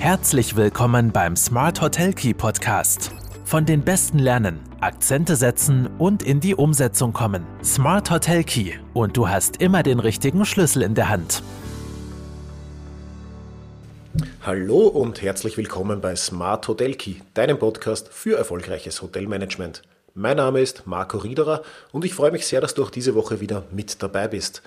Herzlich willkommen beim Smart Hotel Key Podcast. Von den Besten lernen, Akzente setzen und in die Umsetzung kommen. Smart Hotel Key und du hast immer den richtigen Schlüssel in der Hand. Hallo und herzlich willkommen bei Smart Hotel Key, deinem Podcast für erfolgreiches Hotelmanagement. Mein Name ist Marco Riederer und ich freue mich sehr, dass du auch diese Woche wieder mit dabei bist.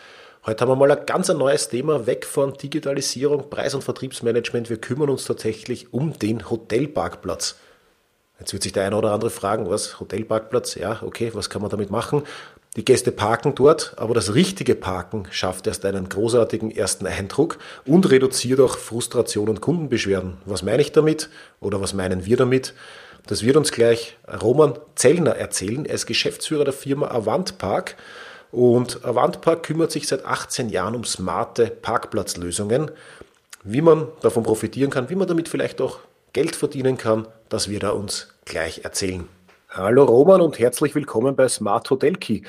Heute haben wir mal ein ganz neues Thema, weg von Digitalisierung, Preis- und Vertriebsmanagement. Wir kümmern uns tatsächlich um den Hotelparkplatz. Jetzt wird sich der eine oder andere fragen, was, Hotelparkplatz? Ja, okay, was kann man damit machen? Die Gäste parken dort, aber das richtige Parken schafft erst einen großartigen ersten Eindruck und reduziert auch Frustration und Kundenbeschwerden. Was meine ich damit oder was meinen wir damit? Das wird uns gleich Roman Zellner erzählen. Er ist Geschäftsführer der Firma Avant Park und Avantpark kümmert sich seit 18 Jahren um smarte Parkplatzlösungen. Wie man davon profitieren kann, wie man damit vielleicht auch Geld verdienen kann, das wird er uns gleich erzählen. Hallo Roman und herzlich willkommen bei Smart Hotel Key.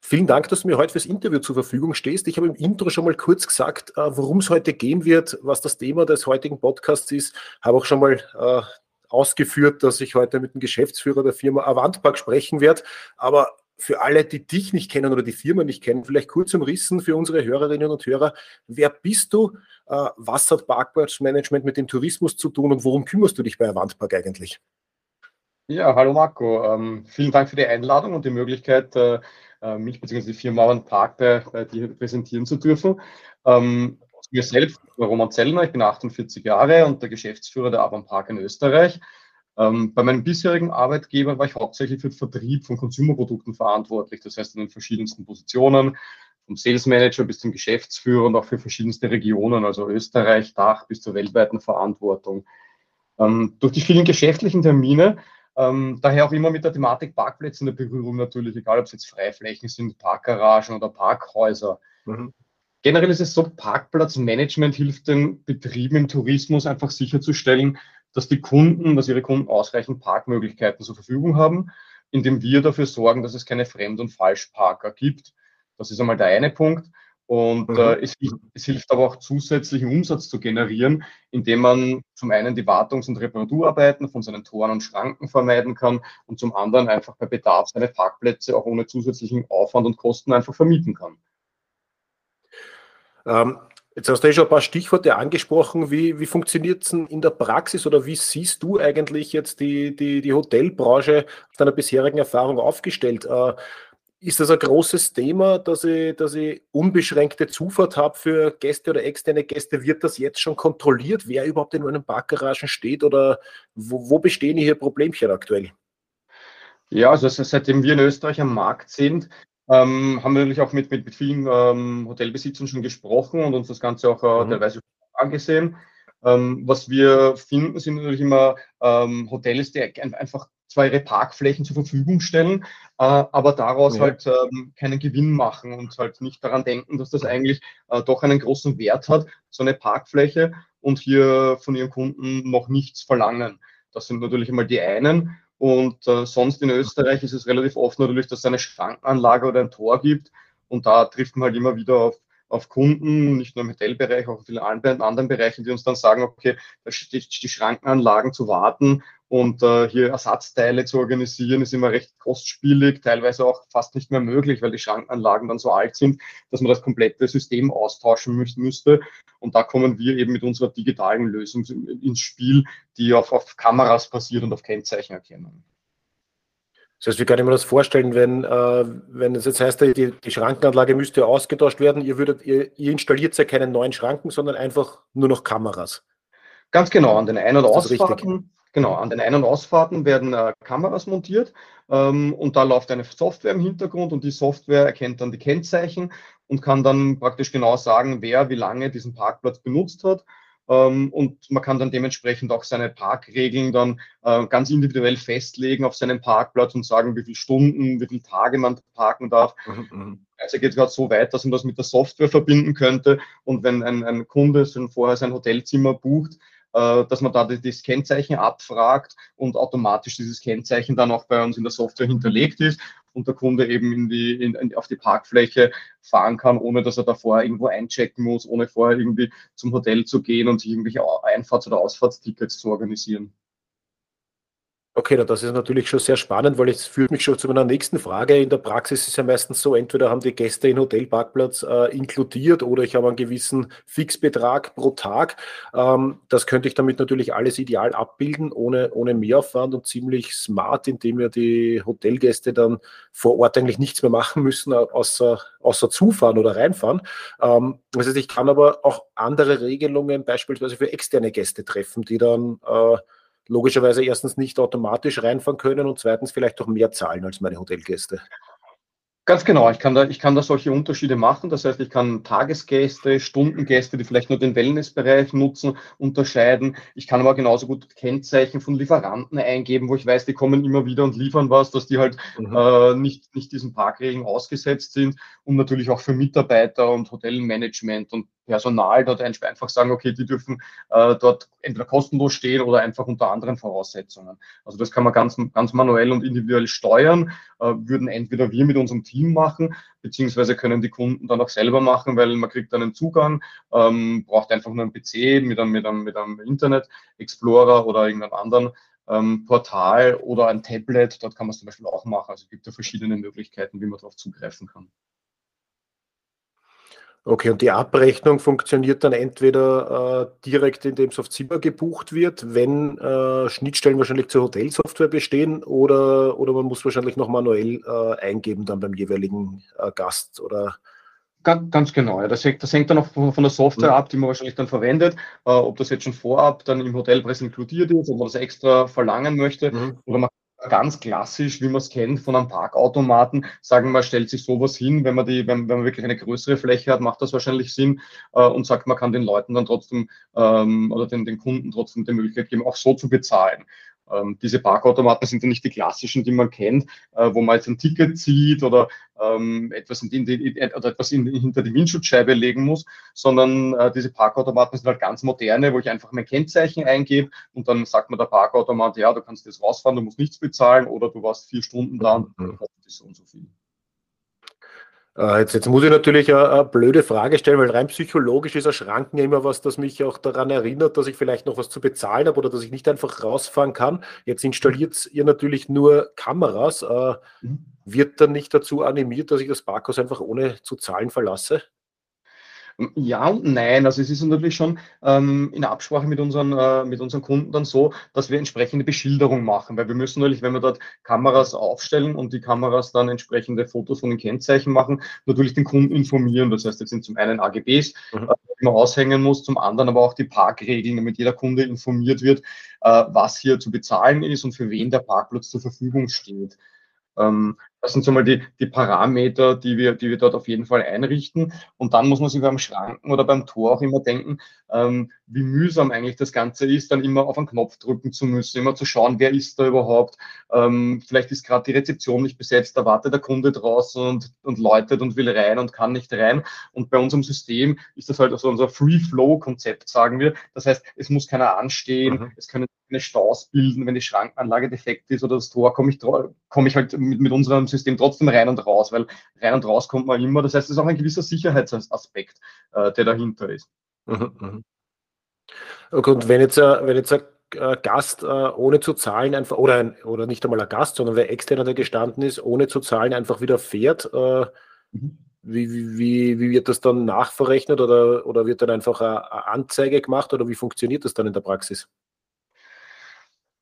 Vielen Dank, dass du mir heute fürs Interview zur Verfügung stehst. Ich habe im Intro schon mal kurz gesagt, äh, worum es heute gehen wird, was das Thema des heutigen Podcasts ist. Habe auch schon mal äh, ausgeführt, dass ich heute mit dem Geschäftsführer der Firma Avantpark sprechen werde. Aber für alle, die dich nicht kennen oder die Firma nicht kennen, vielleicht kurz umrissen für unsere Hörerinnen und Hörer. Wer bist du? Äh, was hat Parkplatzmanagement mit dem Tourismus zu tun und worum kümmerst du dich bei Avantpark eigentlich? Ja, hallo Marco. Ähm, vielen Dank für die Einladung und die Möglichkeit, äh, äh mich bzw. die Firma Avantpark bei, bei dir präsentieren zu dürfen. Ähm, mir selbst, Roman Zellner, ich bin 48 Jahre und der Geschäftsführer der Avantpark in Österreich. Ähm, bei meinem bisherigen Arbeitgeber war ich hauptsächlich für den Vertrieb von Konsumerprodukten verantwortlich, das heißt in den verschiedensten Positionen, vom Sales Manager bis zum Geschäftsführer und auch für verschiedenste Regionen, also Österreich, Dach bis zur weltweiten Verantwortung. Ähm, durch die vielen geschäftlichen Termine, ähm, daher auch immer mit der Thematik Parkplätze in der Berührung natürlich, egal ob es jetzt Freiflächen sind, Parkgaragen oder Parkhäuser. Mhm. Generell ist es so, Parkplatzmanagement hilft den Betrieben im Tourismus einfach sicherzustellen, dass die Kunden, dass ihre Kunden ausreichend Parkmöglichkeiten zur Verfügung haben, indem wir dafür sorgen, dass es keine Fremd- und Falschparker gibt. Das ist einmal der eine Punkt. Und mhm. äh, es, es, hilft aber auch zusätzlichen Umsatz zu generieren, indem man zum einen die Wartungs- und Reparaturarbeiten von seinen Toren und Schranken vermeiden kann und zum anderen einfach bei Bedarf seine Parkplätze auch ohne zusätzlichen Aufwand und Kosten einfach vermieten kann. Ähm, Jetzt hast du ja schon ein paar Stichworte angesprochen. Wie, wie funktioniert es in der Praxis oder wie siehst du eigentlich jetzt die, die, die Hotelbranche aus deiner bisherigen Erfahrung aufgestellt? Äh, ist das ein großes Thema, dass ich, dass ich unbeschränkte Zufahrt habe für Gäste oder externe Gäste? Wird das jetzt schon kontrolliert, wer überhaupt in meinen Parkgaragen steht oder wo, wo bestehen hier Problemchen aktuell? Ja, also seitdem wir in Österreich am Markt sind, ähm, haben wir natürlich auch mit, mit, mit vielen ähm, Hotelbesitzern schon gesprochen und uns das Ganze auch äh, mhm. teilweise angesehen. Ähm, was wir finden, sind natürlich immer ähm, Hotels, die einfach zwar ihre Parkflächen zur Verfügung stellen, äh, aber daraus ja. halt ähm, keinen Gewinn machen und halt nicht daran denken, dass das eigentlich äh, doch einen großen Wert hat, so eine Parkfläche und hier von ihren Kunden noch nichts verlangen. Das sind natürlich einmal die einen. Und äh, sonst in Österreich ist es relativ oft natürlich, dass es eine Schrankenanlage oder ein Tor gibt. Und da trifft man halt immer wieder auf, auf Kunden, nicht nur im Hotelbereich, auch in vielen anderen Bereichen, die uns dann sagen, okay, die, die Schrankenanlagen zu warten und äh, hier Ersatzteile zu organisieren, ist immer recht kostspielig, teilweise auch fast nicht mehr möglich, weil die Schrankenanlagen dann so alt sind, dass man das komplette System austauschen müsste. Und da kommen wir eben mit unserer digitalen Lösung ins Spiel, die auf, auf Kameras basiert und auf Kennzeichen erkennen. Das heißt, wie kann ich mir das vorstellen, wenn, äh, wenn es jetzt heißt, die, die Schrankenanlage müsste ausgetauscht werden, ihr, würdet, ihr, ihr installiert ja keine neuen Schranken, sondern einfach nur noch Kameras. Ganz genau, an den Ein- und Ausfahrten Genau, an den Ein- und Ausfahrten werden äh, Kameras montiert ähm, und da läuft eine Software im Hintergrund und die Software erkennt dann die Kennzeichen und kann dann praktisch genau sagen, wer wie lange diesen Parkplatz benutzt hat. Ähm, und man kann dann dementsprechend auch seine Parkregeln dann äh, ganz individuell festlegen auf seinem Parkplatz und sagen, wie viele Stunden, wie viele Tage man parken darf. Mhm. mhm. Also geht es gerade so weit, dass man das mit der Software verbinden könnte. Und wenn ein, ein Kunde schon vorher sein Hotelzimmer bucht, dass man da das Kennzeichen abfragt und automatisch dieses Kennzeichen dann auch bei uns in der Software hinterlegt ist. und der Kunde eben in die, in, in, auf die Parkfläche fahren kann, ohne dass er davor irgendwo einchecken muss, ohne vorher irgendwie zum Hotel zu gehen und sich irgendwelche Einfahrts- oder Ausfahrtstickets zu organisieren. Okay, das ist natürlich schon sehr spannend, weil es führt mich schon zu meiner nächsten Frage. In der Praxis ist ja meistens so, entweder haben die Gäste den Hotelparkplatz äh, inkludiert oder ich habe einen gewissen Fixbetrag pro Tag. Ähm, das könnte ich damit natürlich alles ideal abbilden, ohne, ohne Mehraufwand und ziemlich smart, indem ja die Hotelgäste dann vor Ort eigentlich nichts mehr machen müssen, außer, außer zufahren oder reinfahren. Ähm, das heißt, ich kann aber auch andere Regelungen beispielsweise für externe Gäste treffen, die dann äh, logischerweise erstens nicht automatisch reinfahren können und zweitens vielleicht auch mehr zahlen als meine Hotelgäste. Ganz genau, ich kann, da, ich kann da solche Unterschiede machen. Das heißt, ich kann Tagesgäste, Stundengäste, die vielleicht nur den Wellnessbereich nutzen, unterscheiden. Ich kann aber genauso gut Kennzeichen von Lieferanten eingeben, wo ich weiß, die kommen immer wieder und liefern was, dass die halt mhm. äh, nicht, nicht diesen Parkregeln ausgesetzt sind. Und natürlich auch für Mitarbeiter und Hotelmanagement und Personal dort einfach sagen, okay, die dürfen äh, dort entweder kostenlos stehen oder einfach unter anderen Voraussetzungen. Also das kann man ganz, ganz manuell und individuell steuern, äh, würden entweder wir mit unserem Team machen, beziehungsweise können die Kunden dann auch selber machen, weil man kriegt dann einen Zugang, ähm, braucht einfach nur einen PC mit einem, mit einem, mit einem Internet Explorer oder irgendeinem anderen ähm, Portal oder ein Tablet, dort kann man es zum Beispiel auch machen. Also es gibt ja verschiedene Möglichkeiten, wie man darauf zugreifen kann. Okay, und die Abrechnung funktioniert dann entweder äh, direkt, indem es auf Zimmer gebucht wird, wenn äh, Schnittstellen wahrscheinlich zur Hotelsoftware bestehen, oder, oder man muss wahrscheinlich noch manuell äh, eingeben dann beim jeweiligen äh, Gast oder Ganz, genau, ja. Das, hängt, das hängt dann auch von, von der Software mhm. ab, die man wahrscheinlich dann verwendet, äh, ob das jetzt schon vorab dann im Hotelpreis inkludiert ist, ob man das extra verlangen möchte, mhm. oder man ganz klassisch, wie man es kennt von einem Parkautomaten, sagen wir, stellt sich sowas hin, wenn man die, wenn, wenn man wirklich eine größere Fläche hat, macht das wahrscheinlich Sinn äh, und sagt, man kann den Leuten dann trotzdem ähm, oder den, den Kunden trotzdem die Möglichkeit geben, auch so zu bezahlen. Ähm, diese Parkautomaten sind ja nicht die klassischen, die man kennt, äh, wo man jetzt ein Ticket zieht oder ähm, etwas, in die, oder etwas in, hinter die Windschutzscheibe legen muss, sondern äh, diese Parkautomaten sind halt ganz moderne, wo ich einfach mein Kennzeichen eingebe und dann sagt mir der Parkautomat, ja, du kannst jetzt rausfahren, du musst nichts bezahlen oder du warst vier Stunden da und mhm. kostet so und so viel. Äh, jetzt, jetzt, muss ich natürlich eine, eine, blöde Frage stellen, weil rein psychologisch ist ein Schranken ja immer was, das mich auch daran erinnert, dass ich vielleicht noch was zu bezahlen habe oder dass ich nicht einfach rausfahren kann. Jetzt installiert ihr natürlich nur Kameras. Äh, mhm. Wird dann nicht dazu animiert, dass ich das Parkhaus einfach ohne zu zahlen verlasse? Ja und nein. Also es ist natürlich schon ähm, in Absprache mit unseren, äh, mit unseren Kunden dann so, dass wir entsprechende Beschilderung machen, weil wir müssen natürlich, wenn wir dort Kameras aufstellen und die Kameras dann entsprechende Fotos von den Kennzeichen machen, natürlich den Kunden informieren. Das heißt, jetzt sind zum einen AGBs, mhm. äh, die man aushängen muss, zum anderen aber auch die Parkregeln, damit jeder Kunde informiert wird, äh, was hier zu bezahlen ist und für wen der Parkplatz zur Verfügung steht. Ähm, das sind so mal die, die Parameter, die wir, die wir dort auf jeden Fall einrichten. Und dann muss man sich beim Schranken oder beim Tor auch immer denken, ähm, wie mühsam eigentlich das Ganze ist, dann immer auf einen Knopf drücken zu müssen, immer zu schauen, wer ist da überhaupt. Ähm, vielleicht ist gerade die Rezeption nicht besetzt, da wartet der Kunde draußen und, und läutet und will rein und kann nicht rein. Und bei unserem System ist das halt so unser Free-Flow-Konzept, sagen wir. Das heißt, es muss keiner anstehen, mhm. es können keine Staus bilden, wenn die Schrankenanlage defekt ist oder das Tor, komme ich, komme ich halt mit, mit unserem System trotzdem rein und raus, weil rein und raus kommt man immer. Das heißt, es ist auch ein gewisser Sicherheitsaspekt, äh, der dahinter ist. Mhm. Okay, und wenn jetzt, äh, wenn jetzt ein Gast äh, ohne zu zahlen einfach, oder, ein, oder nicht einmal ein Gast, sondern wer externer da gestanden ist, ohne zu zahlen einfach wieder fährt, äh, mhm. wie, wie, wie wird das dann nachverrechnet oder, oder wird dann einfach eine Anzeige gemacht oder wie funktioniert das dann in der Praxis?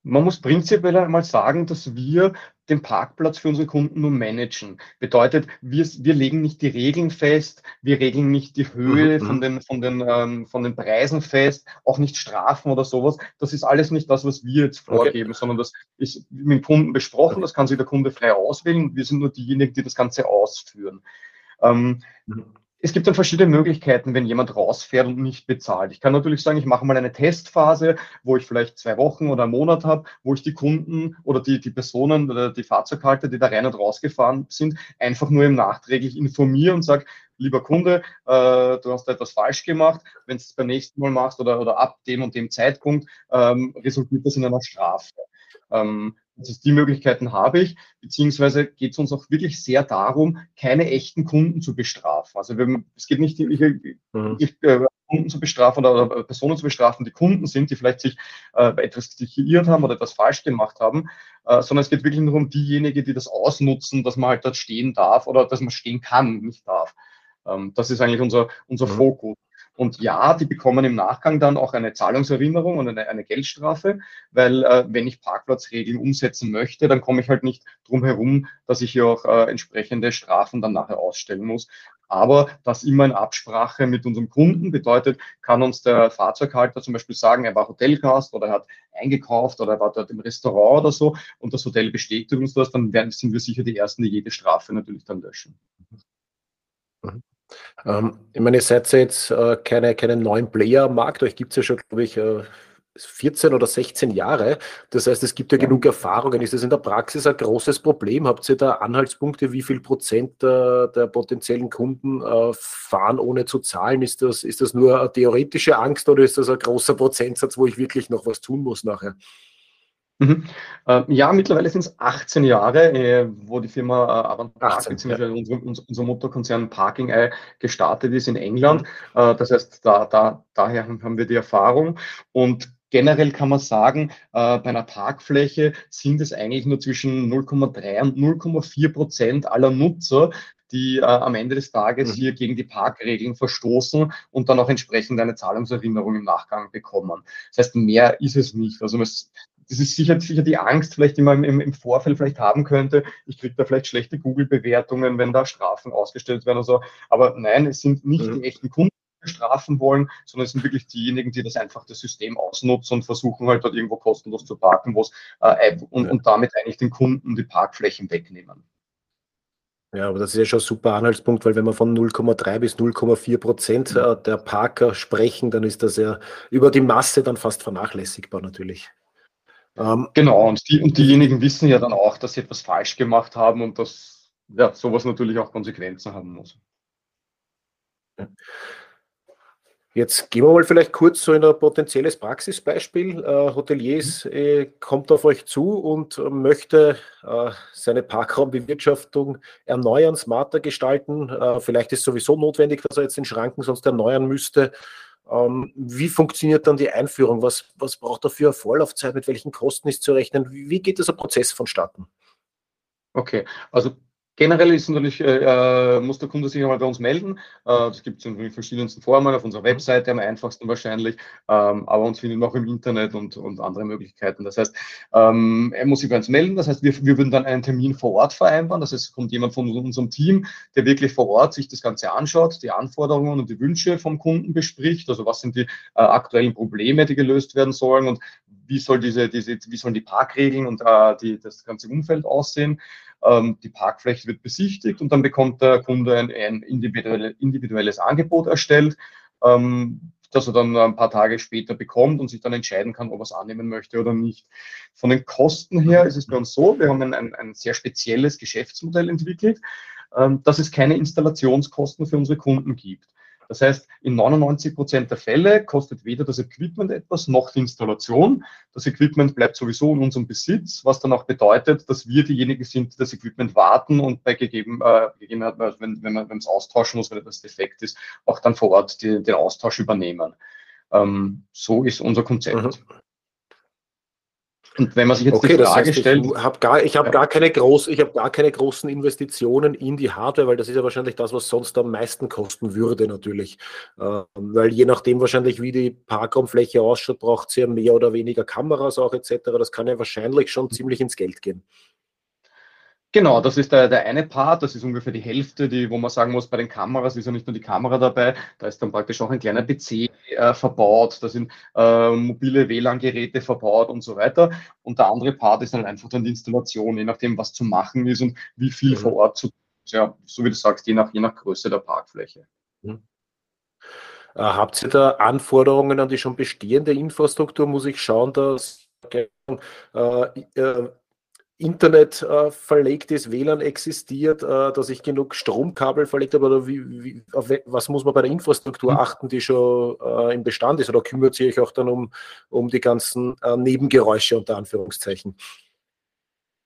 Man muss prinzipiell einmal sagen, dass wir den Parkplatz für unsere Kunden nur managen. Bedeutet, wir, wir legen nicht die Regeln fest, wir regeln nicht die Höhe mhm. von, mhm. den, von, den, ähm, von den Preisen fest, auch nicht Strafen oder sowas. Das ist alles nicht das, was wir jetzt vorgeben, okay. sondern das ist mit dem Kunden besprochen, das kann sich der Kunde frei auswählen. Wir sind nur diejenigen, die das Ganze ausführen. Ähm, mhm es gibt dann verschiedene Möglichkeiten, wenn jemand rausfährt und nicht bezahlt. Ich kann natürlich sagen, ich mache mal eine Testphase, wo ich vielleicht zwei Wochen oder einen Monat habe, wo ich die Kunden oder die, die Personen oder die Fahrzeughalter, die da rein und rausgefahren sind, einfach nur im nachträglich informiere und sage, lieber Kunde, äh, du hast etwas falsch gemacht. Wenn du es beim nächsten Mal machst oder, oder ab dem und dem Zeitpunkt, ähm, resultiert das in einer Strafe. Ähm, Also die Möglichkeiten habe ich, beziehungsweise geht es uns auch wirklich sehr darum, keine echten Kunden zu bestrafen. Also wir, es geht nicht, ich, mhm. ich, äh, Kunden zu bestrafen oder, oder, Personen zu bestrafen, die Kunden sind, die vielleicht sich äh, etwas geirrt haben oder etwas falsch gemacht haben, äh, sondern es geht wirklich nur um diejenigen, die das ausnutzen, dass man halt dort stehen darf oder dass man stehen kann, nicht darf. Ähm, das ist eigentlich unser, unser mhm. Fokus. Und ja, die bekommen im Nachgang dann auch eine Zahlungserinnerung und eine, eine Geldstrafe, weil äh, wenn ich Parkplatzregeln umsetzen möchte, dann komme ich halt nicht drum herum, dass ich hier auch äh, entsprechende Strafen dann nachher ausstellen muss. Aber das immer in Absprache mit unserem Kunden bedeutet, kann uns der Fahrzeughalter zum Beispiel sagen, er war Hotelgast oder er hat eingekauft oder er war dort im Restaurant oder so und das Hotel bestätigt uns das, dann werden, sind wir sicher die Ersten, die jede Strafe natürlich dann löschen. Mhm. Ähm, ich meine, ihr seid jetzt äh, keine, keine neuen Player am Markt, euch gibt es ja schon, glaube ich, äh, 14 oder 16 Jahre. Das heißt, es gibt ja, ja, genug Erfahrungen. Ist das in der Praxis ein großes Problem? Habt ihr da Anhaltspunkte, wie viel Prozent der, der potenziellen Kunden äh, fahren ohne zu zahlen? Ist das, ist das nur eine theoretische Angst oder ist das ein großer Prozentsatz, wo ich wirklich noch was tun muss nachher? Mhm. Äh, ja, mittlerweile sind es 18 Jahre, äh, wo die Firma äh, Avant Park, beziehungsweise ja. unser, unser, Motorkonzern Parking Eye gestartet ist in England. Mhm. Äh, das heißt, da, da, daher haben wir die Erfahrung. Und generell kann man sagen, äh, bei einer Parkfläche sind es eigentlich nur zwischen 0,3 und 0,4 Prozent aller Nutzer, die äh, am Ende des Tages mhm. hier gegen die Parkregeln verstoßen und dann auch entsprechend eine Zahlungserinnerung im Nachgang bekommen. Das heißt, mehr ist es nicht. Also es, das ist sicher, sicher die Angst, vielleicht, die man im, im Vorfeld vielleicht haben könnte. Ich kriege da vielleicht schlechte Google-Bewertungen, wenn da Strafen ausgestellt werden oder so. Aber nein, es sind nicht mhm. die echten Kunden, die strafen wollen, sondern es sind wirklich diejenigen, die das einfach das System ausnutzen und versuchen halt dort irgendwo kostenlos zu parken, wo äh, und, ja. und damit eigentlich den Kunden die Parkflächen wegnehmen. Ja, aber das ist ja schon ein super Anhaltspunkt, weil wenn wir von 0,3 bis 0,4 Prozent äh, der Parker sprechen, dann ist das ja über die Masse dann fast vernachlässigbar natürlich. Ähm, genau, und, die, und diejenigen wissen ja dann auch, dass sie etwas falsch gemacht haben und dass ja, sowas natürlich auch Konsequenzen haben muss. Jetzt gehen wir mal vielleicht kurz so in ein potenzielles Praxisbeispiel. Äh, Hoteliers mhm. äh, kommt auf euch zu und möchte äh, seine Parkraumbewirtschaftung erneuern, smarter gestalten. Äh, vielleicht ist sowieso notwendig, dass er jetzt den Schranken sonst erneuern müsste. Ähm, wie funktioniert dann die Einführung? Was, was braucht er für eine Vorlaufzeit? Mit welchen Kosten ist zu rechnen? Wie geht dieser Prozess vonstatten? Okay, also Generell ist natürlich, äh, äh, muss der Kunde sich einmal bei uns melden. Äh, das gibt es in verschiedensten Formen, auf unserer Webseite am einfachsten wahrscheinlich, ähm, aber uns findet man auch im Internet und, und andere Möglichkeiten. Das heißt, ähm, er muss sich bei uns melden. Das heißt, wir, wir würden dann einen Termin vor Ort vereinbaren. Das heißt, es kommt jemand von unserem Team, der wirklich vor Ort sich das Ganze anschaut, die Anforderungen und die Wünsche vom Kunden bespricht. Also was sind die äh, aktuellen Probleme, die gelöst werden sollen und wie soll diese, diese, wie sollen die Parkregeln und äh, die, das ganze Umfeld aussehen. Ähm, die Parkfläche wird besichtigt und dann bekommt der Kunde ein, ein individuelle, individuelles Angebot erstellt, ähm, das er dann ein paar Tage später bekommt und sich dann entscheiden kann, ob er es annehmen möchte oder nicht. Von den Kosten her ist es bei uns so, wir haben ein, ein, ein sehr spezielles Geschäftsmodell entwickelt, ähm, dass es keine Installationskosten für unsere Kunden gibt. Das heißt, in 99 Prozent der Fälle kostet weder das Equipment etwas noch die Installation. Das Equipment bleibt sowieso in unserem Besitz, was dann auch bedeutet, dass wir diejenigen sind, die das Equipment warten und bei gegeben, äh, Gegebenheit, also wenn, wenn man es austauschen muss, wenn etwas defekt ist, auch dann vor Ort die, den Austausch übernehmen. Ähm, so ist unser Konzept. Mhm. Und wenn man sich jetzt okay, die Frage das heißt, stellt. Ich habe gar, hab ja. gar, keine groß, hab gar keine großen Investitionen in die Hardware, weil das ist ja wahrscheinlich das, was sonst am meisten kosten würde, natürlich. Ähm, weil je nachdem wahrscheinlich, wie die Parkraumfläche ausschaut, braucht sie ja mehr oder weniger Kameras auch etc. Das kann ja wahrscheinlich schon ziemlich ins Geld gehen. Genau, das ist der, der eine Part, das ist ungefähr die Hälfte, die, wo man sagen muss, bei den Kameras ist ja nicht nur die Kamera dabei, da ist dann praktisch auch ein kleiner PC äh, verbaut, da sind äh, mobile WLAN-Geräte verbaut und so weiter. Und der andere Part ist dann einfach dann die Installation, je nachdem, was zu machen ist und wie viel mhm. vor Ort zu ja, so wie du sagst, je nach, je nach Größe der Parkfläche. Mhm. Äh, habt ihr da Anforderungen an die schon bestehende Infrastruktur? Muss ich schauen, dass äh, äh Internet äh, verlegt ist, WLAN existiert, äh, dass ich genug Stromkabel verlegt habe oder wie, wie, auf was muss man bei der Infrastruktur mhm. achten, die schon äh, im Bestand ist oder kümmert sich euch auch dann um, um die ganzen äh, Nebengeräusche unter Anführungszeichen?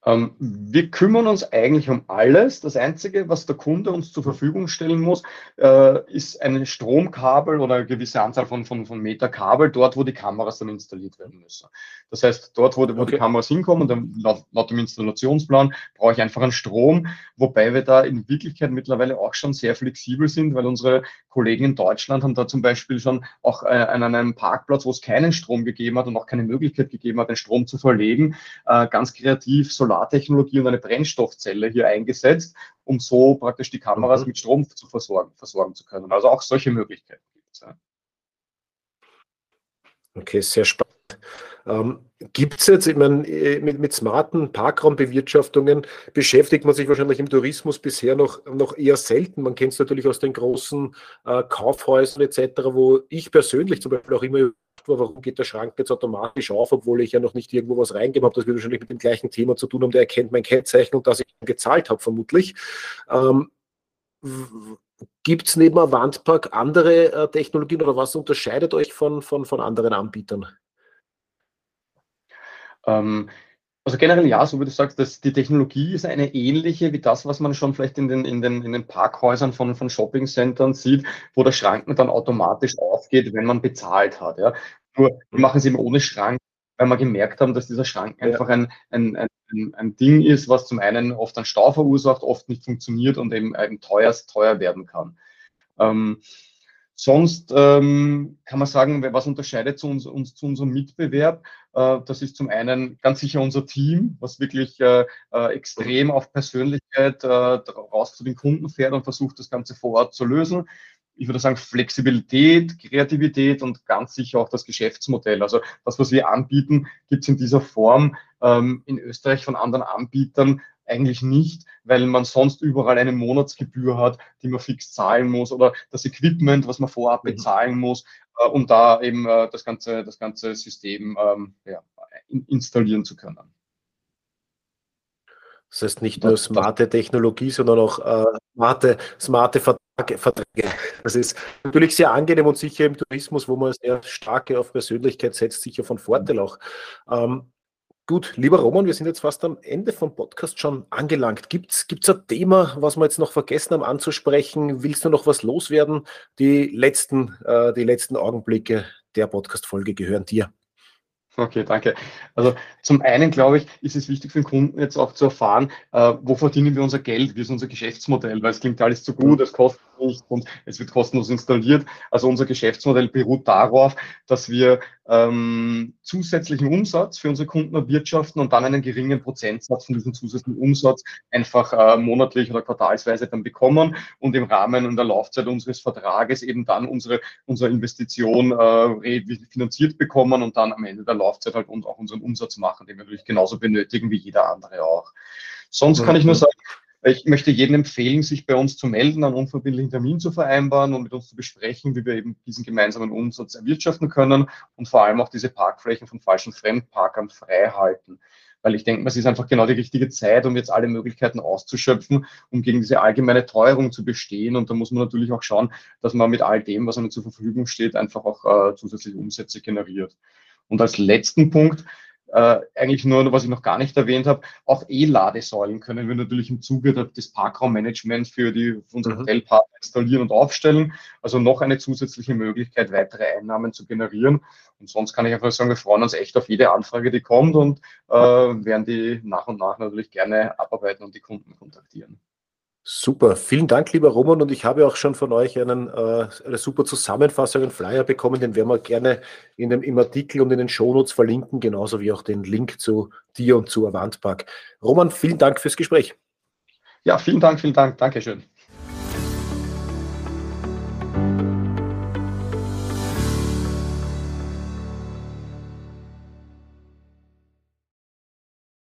Ähm, wir kümmern uns eigentlich um alles. Das Einzige, was der Kunde uns zur Verfügung stellen muss, äh, ist ein Stromkabel oder eine gewisse Anzahl von, von, von Meter Kabel, dort, wo die Kameras dann installiert werden müssen. Das heißt, dort, wo, wo okay. die Kameras hinkommen, dann laut, laut, dem Installationsplan, brauche ich einfach einen Strom, wobei wir da in Wirklichkeit mittlerweile auch schon sehr flexibel sind, weil unsere Kollegen in Deutschland haben da zum Beispiel schon auch äh, an einem Parkplatz, wo es keinen Strom gegeben hat und auch keine Möglichkeit gegeben hat, den Strom zu verlegen, äh, ganz kreativ Solar Solartechnologie und eine Brennstoffzelle hier eingesetzt, um so praktisch die Kameras mhm. mit Strom zu versorgen, versorgen zu können. Also auch solche Möglichkeiten gibt es. Ja. Okay, sehr spannend. Ähm, Gibt es jetzt, ich meine, äh, mit, mit smarten Parkraumbewirtschaftungen beschäftigt man sich wahrscheinlich im Tourismus bisher noch, noch eher selten. Man kennt es natürlich aus den großen äh, Kaufhäusern etc., wo ich persönlich zum Beispiel auch immer war, warum geht der Schrank jetzt automatisch auf, obwohl ich ja noch nicht irgendwo was reingegeben habe. Das wird wahrscheinlich mit dem gleichen Thema zu tun haben, der erkennt mein Kennzeichen und dass ich gezahlt habe, vermutlich. Ähm, Gibt es neben Avantpark andere äh, Technologien oder was unterscheidet euch von, von, von anderen Anbietern? Ähm, also generell ja, so wie du sagst, dass die Technologie ist eine ähnliche wie das, was man schon vielleicht in den, in den, in den Parkhäusern von, von Shoppingcentern sieht, wo der Schranken dann automatisch aufgeht, wenn man bezahlt hat. Ja. Nur wir machen es eben ohne Schrank, weil wir gemerkt haben, dass dieser Schrank einfach ein, ein, ein, ein Ding ist, was zum einen oft einen Stau verursacht, oft nicht funktioniert und eben, eben teuer, teuer werden kann. Ähm, Sonst ähm, kann man sagen, was unterscheidet zu uns, uns zu unserem Mitbewerb? Äh, das ist zum einen ganz sicher unser Team, was wirklich äh, äh, extrem auf Persönlichkeit raus zu den Kunden fährt und versucht, das Ganze vor Ort zu lösen. Ich würde sagen, Flexibilität, Kreativität und ganz sicher auch das Geschäftsmodell. Also das, was wir anbieten, gibt es in dieser Form ähm, in Österreich von anderen Anbietern eigentlich nicht, weil man sonst überall eine Monatsgebühr hat, die man fix zahlen muss oder das Equipment, was man vorab mhm. bezahlen muss, äh, um da eben äh, das, ganze, das ganze System ähm, ja, in, installieren zu können. Das heißt nicht nur smarte Technologie, sondern auch äh, smarte, smarte Verträge. Das ist natürlich sehr angenehm und sicher im Tourismus, wo man sehr starke auf Persönlichkeit setzt, sicher von Vorteil auch. Ähm, Gut, lieber Roman, wir sind jetzt fast am Ende vom Podcast schon angelangt. Gibt es ein Thema, was wir jetzt noch vergessen haben anzusprechen? Willst du noch was loswerden? Die letzten, äh, die letzten Augenblicke der Podcast-Folge gehören dir. Okay, danke. Also zum einen, glaube ich, ist es wichtig für den Kunden jetzt auch zu erfahren, äh, wo verdienen wir unser Geld, wie ist unser Geschäftsmodell, weil es klingt alles zu gut, es kostet nicht und es wird kostenlos installiert. Also unser Geschäftsmodell beruht darauf, dass wir ähm, zusätzlichen Umsatz für unsere Kunden erwirtschaften und dann einen geringen Prozentsatz von diesem zusätzlichen Umsatz einfach äh, monatlich oder quartalsweise dann bekommen und im Rahmen und der Laufzeit unseres Vertrages eben dann unsere, unsere Investition äh, finanziert bekommen und dann am Ende der Laufzeit halt und auch unseren Umsatz machen, den wir natürlich genauso benötigen wie jeder andere auch. Sonst kann ich nur sagen, ich möchte jedem empfehlen, sich bei uns zu melden, einen unverbindlichen Termin zu vereinbaren und mit uns zu besprechen, wie wir eben diesen gemeinsamen Umsatz erwirtschaften können und vor allem auch diese Parkflächen von falschen Fremdparkern frei halten. Weil ich denke, es ist einfach genau die richtige Zeit, um jetzt alle Möglichkeiten auszuschöpfen, um gegen diese allgemeine Teuerung zu bestehen. Und da muss man natürlich auch schauen, dass man mit all dem, was einem zur Verfügung steht, einfach auch äh, zusätzliche Umsätze generiert. Und als letzten Punkt, äh, eigentlich nur, was ich noch gar nicht erwähnt habe, auch E-Ladesäulen können wir natürlich im Zuge des Parkraummanagements für, die, für unsere mhm. Hotelpartner installieren und aufstellen. Also noch eine zusätzliche Möglichkeit, weitere Einnahmen zu generieren. Und sonst kann ich einfach sagen, wir freuen uns echt auf jede Anfrage, die kommt und äh, werden die nach und nach natürlich gerne abarbeiten und die Kunden kontaktieren. Super, vielen Dank, lieber Roman. Und ich habe auch schon von euch einen, äh, eine super Zusammenfassung, einen Flyer bekommen. Den werden wir gerne in dem, im Artikel und in den Shownotes verlinken, genauso wie auch den Link zu dir und zu Avantpark. Roman, vielen Dank fürs Gespräch. Ja, vielen Dank, vielen Dank. Dankeschön.